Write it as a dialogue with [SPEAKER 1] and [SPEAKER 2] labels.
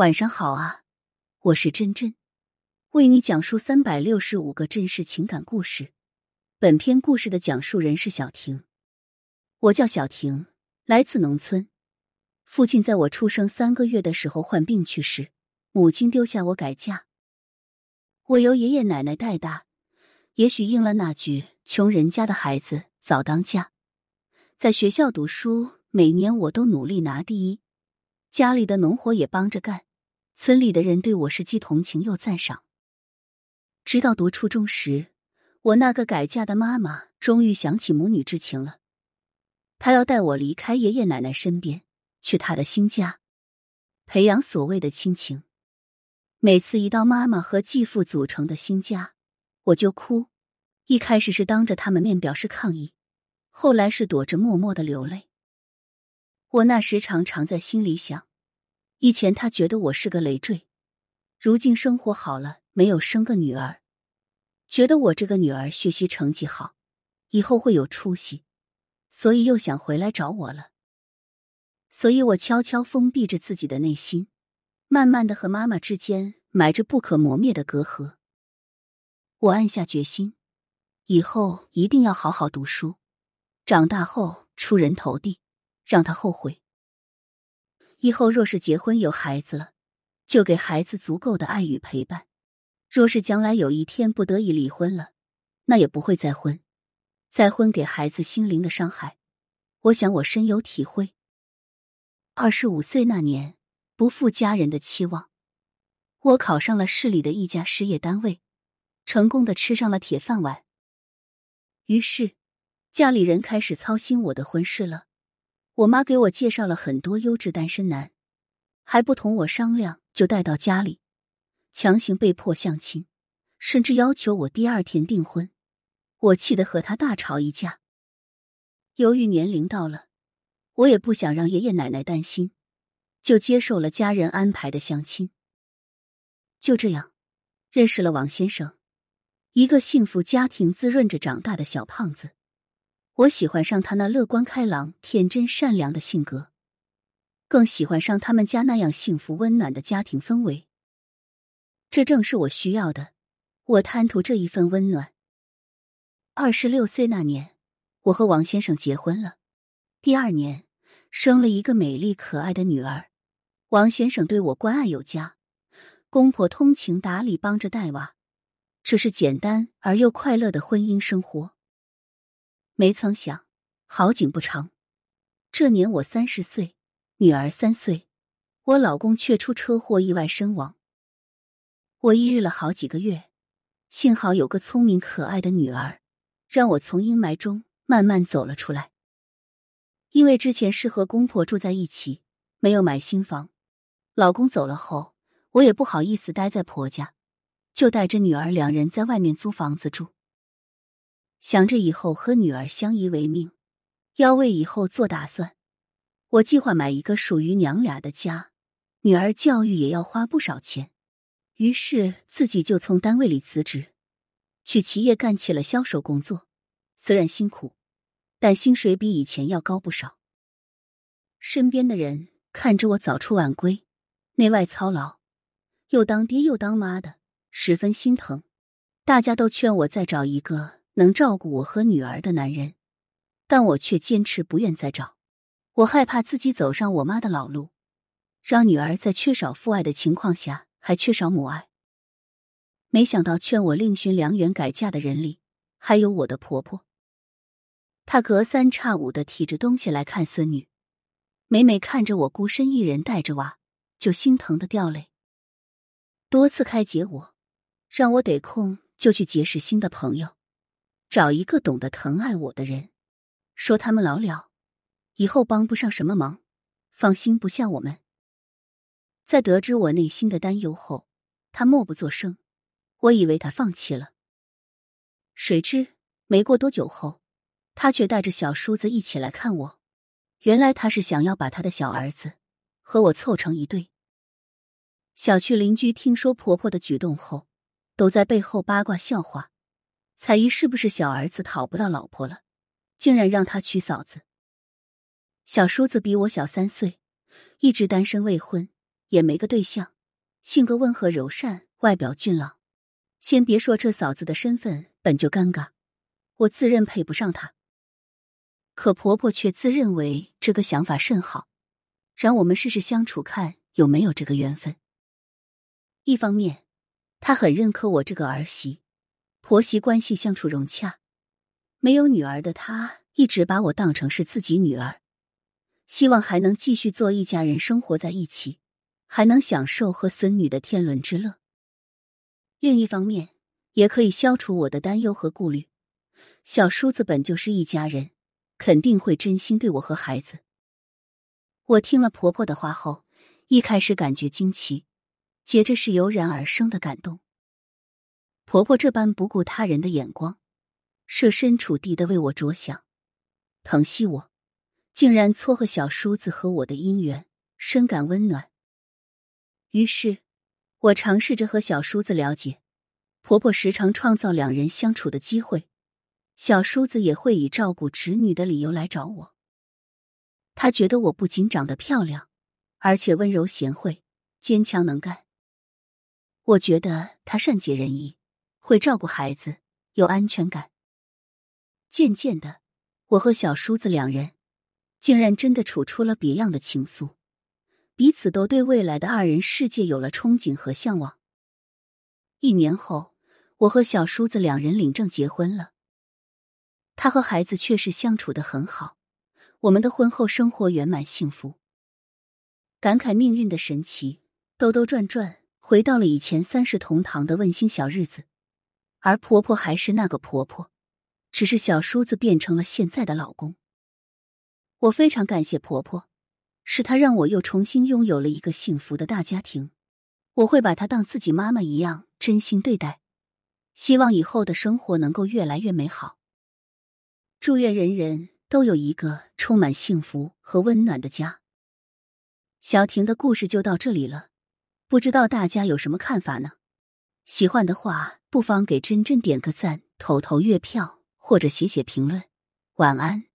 [SPEAKER 1] 晚上好啊，我是真真，为你讲述三百六十五个真实情感故事。本篇故事的讲述人是小婷，我叫小婷，来自农村。父亲在我出生三个月的时候患病去世，母亲丢下我改嫁，我由爷爷奶奶带大。也许应了那句“穷人家的孩子早当家”。在学校读书，每年我都努力拿第一，家里的农活也帮着干。村里的人对我是既同情又赞赏。直到读初中时，我那个改嫁的妈妈终于想起母女之情了，她要带我离开爷爷奶奶身边，去她的新家，培养所谓的亲情。每次一到妈妈和继父组成的新家，我就哭。一开始是当着他们面表示抗议，后来是躲着默默的流泪。我那时常常在心里想。以前他觉得我是个累赘，如今生活好了，没有生个女儿，觉得我这个女儿学习成绩好，以后会有出息，所以又想回来找我了。所以我悄悄封闭着自己的内心，慢慢的和妈妈之间埋着不可磨灭的隔阂。我暗下决心，以后一定要好好读书，长大后出人头地，让他后悔。以后若是结婚有孩子了，就给孩子足够的爱与陪伴；若是将来有一天不得已离婚了，那也不会再婚。再婚给孩子心灵的伤害，我想我深有体会。二十五岁那年，不负家人的期望，我考上了市里的一家事业单位，成功的吃上了铁饭碗。于是，家里人开始操心我的婚事了。我妈给我介绍了很多优质单身男，还不同我商量就带到家里，强行被迫相亲，甚至要求我第二天订婚。我气得和他大吵一架。由于年龄到了，我也不想让爷爷奶奶担心，就接受了家人安排的相亲。就这样，认识了王先生，一个幸福家庭滋润着长大的小胖子。我喜欢上他那乐观开朗、天真善良的性格，更喜欢上他们家那样幸福温暖的家庭氛围。这正是我需要的，我贪图这一份温暖。二十六岁那年，我和王先生结婚了。第二年，生了一个美丽可爱的女儿。王先生对我关爱有加，公婆通情达理，帮着带娃。这是简单而又快乐的婚姻生活。没曾想，好景不长。这年我三十岁，女儿三岁，我老公却出车祸意外身亡。我抑郁了好几个月，幸好有个聪明可爱的女儿，让我从阴霾中慢慢走了出来。因为之前是和公婆住在一起，没有买新房，老公走了后，我也不好意思待在婆家，就带着女儿两人在外面租房子住。想着以后和女儿相依为命，要为以后做打算。我计划买一个属于娘俩的家，女儿教育也要花不少钱。于是自己就从单位里辞职，去企业干起了销售工作。虽然辛苦，但薪水比以前要高不少。身边的人看着我早出晚归，内外操劳，又当爹又当妈的，十分心疼。大家都劝我再找一个。能照顾我和女儿的男人，但我却坚持不愿再找。我害怕自己走上我妈的老路，让女儿在缺少父爱的情况下还缺少母爱。没想到劝我另寻良缘改嫁的人里，还有我的婆婆。她隔三差五的提着东西来看孙女，每每看着我孤身一人带着娃，就心疼的掉泪。多次开解我，让我得空就去结识新的朋友。找一个懂得疼爱我的人，说他们老了，以后帮不上什么忙，放心不下我们。在得知我内心的担忧后，他默不作声。我以为他放弃了，谁知没过多久后，他却带着小叔子一起来看我。原来他是想要把他的小儿子和我凑成一对。小区邻居听说婆婆的举动后，都在背后八卦笑话。彩衣是不是小儿子讨不到老婆了，竟然让他娶嫂子？小叔子比我小三岁，一直单身未婚，也没个对象，性格温和柔善，外表俊朗。先别说这嫂子的身份本就尴尬，我自认配不上她。可婆婆却自认为这个想法甚好，让我们试试相处，看有没有这个缘分。一方面，她很认可我这个儿媳，婆媳关系相处融洽。没有女儿的她，一直把我当成是自己女儿，希望还能继续做一家人生活在一起，还能享受和孙女的天伦之乐。另一方面，也可以消除我的担忧和顾虑。小叔子本就是一家人。肯定会真心对我和孩子。我听了婆婆的话后，一开始感觉惊奇，接着是油然而生的感动。婆婆这般不顾他人的眼光，设身处地的为我着想，疼惜我，竟然撮合小叔子和我的姻缘，深感温暖。于是，我尝试着和小叔子了解，婆婆时常创造两人相处的机会。小叔子也会以照顾侄女的理由来找我。他觉得我不仅长得漂亮，而且温柔贤惠、坚强能干。我觉得他善解人意，会照顾孩子，有安全感。渐渐的，我和小叔子两人竟然真的处出了别样的情愫，彼此都对未来的二人世界有了憧憬和向往。一年后，我和小叔子两人领证结婚了。他和孩子确实相处的很好，我们的婚后生活圆满幸福。感慨命运的神奇，兜兜转转回到了以前三世同堂的温馨小日子，而婆婆还是那个婆婆，只是小叔子变成了现在的老公。我非常感谢婆婆，是她让我又重新拥有了一个幸福的大家庭，我会把她当自己妈妈一样真心对待，希望以后的生活能够越来越美好。祝愿人人都有一个充满幸福和温暖的家。小婷的故事就到这里了，不知道大家有什么看法呢？喜欢的话，不妨给真真点个赞、投投月票或者写写评论。晚安。